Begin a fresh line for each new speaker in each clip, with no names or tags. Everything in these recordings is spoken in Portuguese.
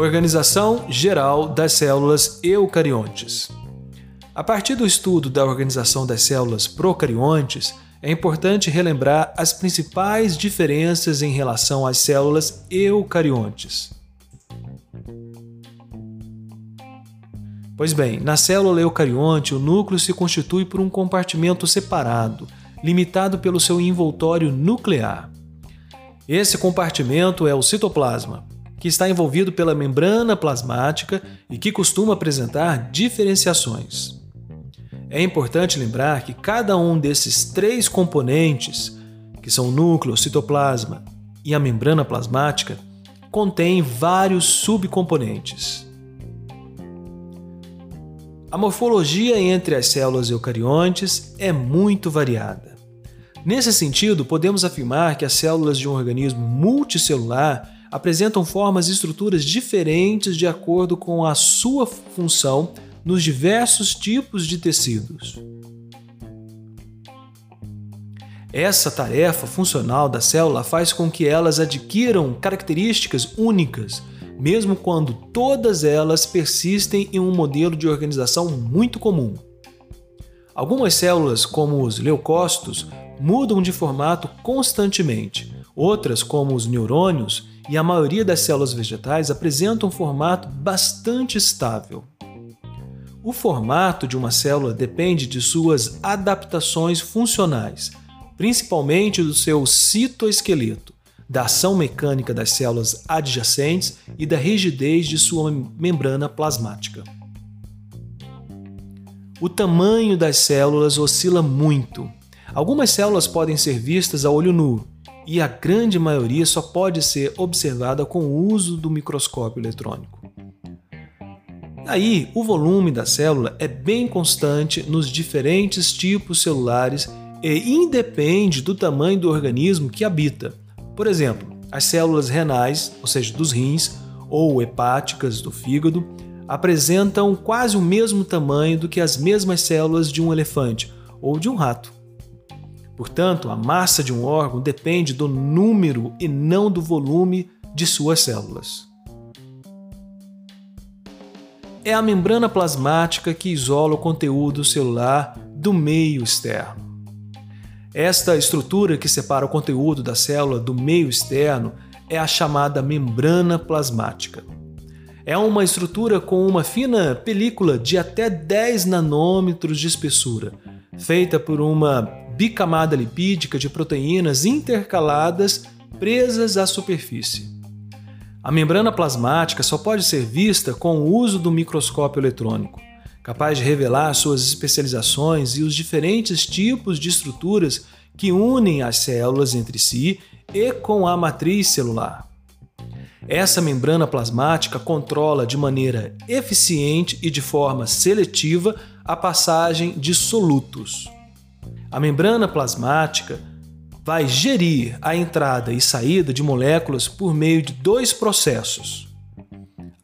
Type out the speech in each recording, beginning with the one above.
Organização geral das células eucariontes. A partir do estudo da organização das células procariontes, é importante relembrar as principais diferenças em relação às células eucariontes. Pois bem, na célula eucarionte, o núcleo se constitui por um compartimento separado, limitado pelo seu envoltório nuclear. Esse compartimento é o citoplasma, que está envolvido pela membrana plasmática e que costuma apresentar diferenciações. É importante lembrar que cada um desses três componentes, que são o núcleo, o citoplasma e a membrana plasmática, contém vários subcomponentes. A morfologia entre as células eucariontes é muito variada. Nesse sentido, podemos afirmar que as células de um organismo multicelular apresentam formas e estruturas diferentes de acordo com a sua função nos diversos tipos de tecidos. Essa tarefa funcional da célula faz com que elas adquiram características únicas, mesmo quando todas elas persistem em um modelo de organização muito comum. Algumas células, como os leucócitos, mudam de formato constantemente. Outras, como os neurônios, e a maioria das células vegetais apresentam um formato bastante estável. O formato de uma célula depende de suas adaptações funcionais, principalmente do seu citoesqueleto, da ação mecânica das células adjacentes e da rigidez de sua membrana plasmática. O tamanho das células oscila muito. Algumas células podem ser vistas a olho nu, e a grande maioria só pode ser observada com o uso do microscópio eletrônico. Aí, o volume da célula é bem constante nos diferentes tipos celulares e independe do tamanho do organismo que habita. Por exemplo, as células renais, ou seja, dos rins, ou hepáticas do fígado, apresentam quase o mesmo tamanho do que as mesmas células de um elefante ou de um rato. Portanto, a massa de um órgão depende do número e não do volume de suas células. É a membrana plasmática que isola o conteúdo celular do meio externo. Esta estrutura que separa o conteúdo da célula do meio externo é a chamada membrana plasmática. É uma estrutura com uma fina película de até 10 nanômetros de espessura, feita por uma bicamada lipídica de proteínas intercaladas presas à superfície. A membrana plasmática só pode ser vista com o uso do microscópio eletrônico, capaz de revelar suas especializações e os diferentes tipos de estruturas que unem as células entre si e com a matriz celular. Essa membrana plasmática controla de maneira eficiente e de forma seletiva a passagem de solutos. A membrana plasmática vai gerir a entrada e saída de moléculas por meio de dois processos: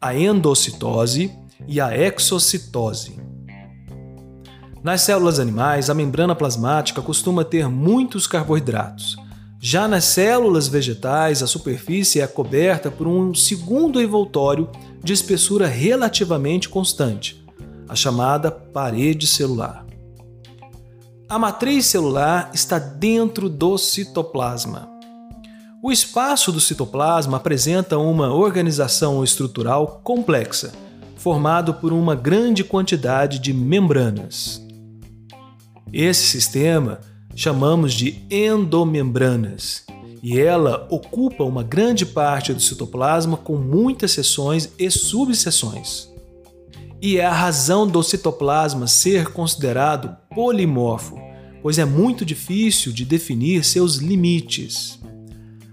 a endocitose e a exocitose. Nas células animais, a membrana plasmática costuma ter muitos carboidratos. Já nas células vegetais, a superfície é coberta por um segundo envoltório de espessura relativamente constante, a chamada parede celular. A matriz celular está dentro do citoplasma. O espaço do citoplasma apresenta uma organização estrutural complexa, formado por uma grande quantidade de membranas. Esse sistema chamamos de endomembranas, e ela ocupa uma grande parte do citoplasma com muitas seções e subseções e é a razão do citoplasma ser considerado polimorfo, pois é muito difícil de definir seus limites.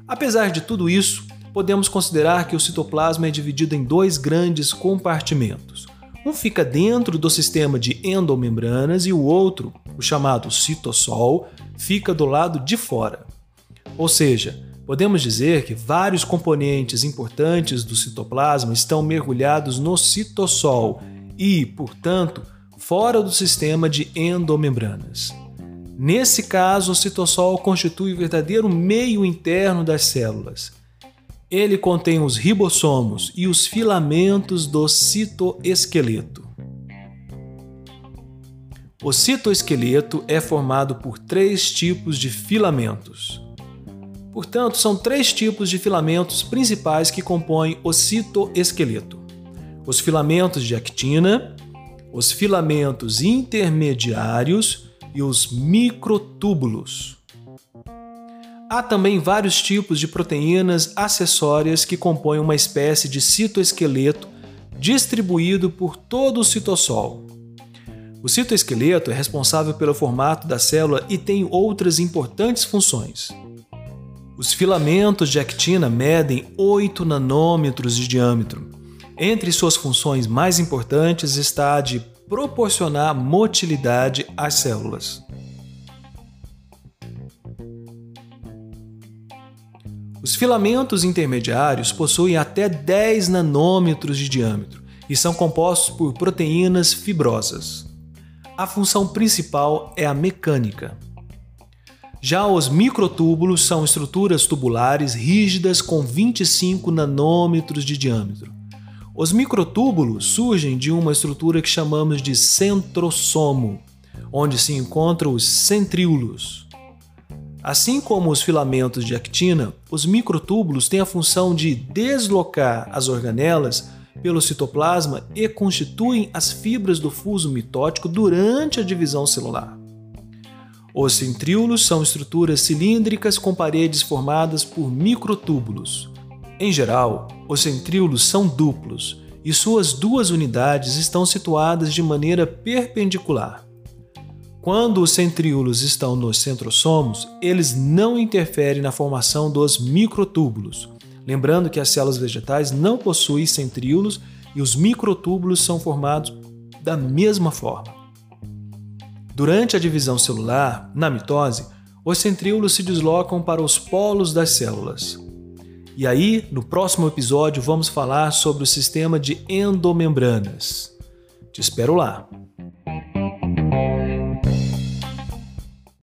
Apesar de tudo isso, podemos considerar que o citoplasma é dividido em dois grandes compartimentos. Um fica dentro do sistema de endomembranas e o outro, o chamado citossol, fica do lado de fora. Ou seja, podemos dizer que vários componentes importantes do citoplasma estão mergulhados no citossol e, portanto, fora do sistema de endomembranas. Nesse caso, o citossol constitui o verdadeiro meio interno das células. Ele contém os ribossomos e os filamentos do citoesqueleto. O citoesqueleto é formado por três tipos de filamentos. Portanto, são três tipos de filamentos principais que compõem o citoesqueleto: os filamentos de actina, os filamentos intermediários e os microtúbulos. Há também vários tipos de proteínas acessórias que compõem uma espécie de citoesqueleto distribuído por todo o citossol. O citoesqueleto é responsável pelo formato da célula e tem outras importantes funções. Os filamentos de actina medem 8 nanômetros de diâmetro. Entre suas funções mais importantes está a de proporcionar motilidade às células. Os filamentos intermediários possuem até 10 nanômetros de diâmetro e são compostos por proteínas fibrosas. A função principal é a mecânica. Já os microtúbulos são estruturas tubulares rígidas com 25 nanômetros de diâmetro. Os microtúbulos surgem de uma estrutura que chamamos de centrosomo, onde se encontram os centríolos. Assim como os filamentos de actina, os microtúbulos têm a função de deslocar as organelas pelo citoplasma e constituem as fibras do fuso mitótico durante a divisão celular. Os centríolos são estruturas cilíndricas com paredes formadas por microtúbulos. Em geral, os centríolos são duplos e suas duas unidades estão situadas de maneira perpendicular. Quando os centríolos estão nos centrosomos, eles não interferem na formação dos microtúbulos. Lembrando que as células vegetais não possuem centríolos e os microtúbulos são formados da mesma forma. Durante a divisão celular, na mitose, os centríolos se deslocam para os polos das células. E aí, no próximo episódio, vamos falar sobre o sistema de endomembranas. Te espero lá!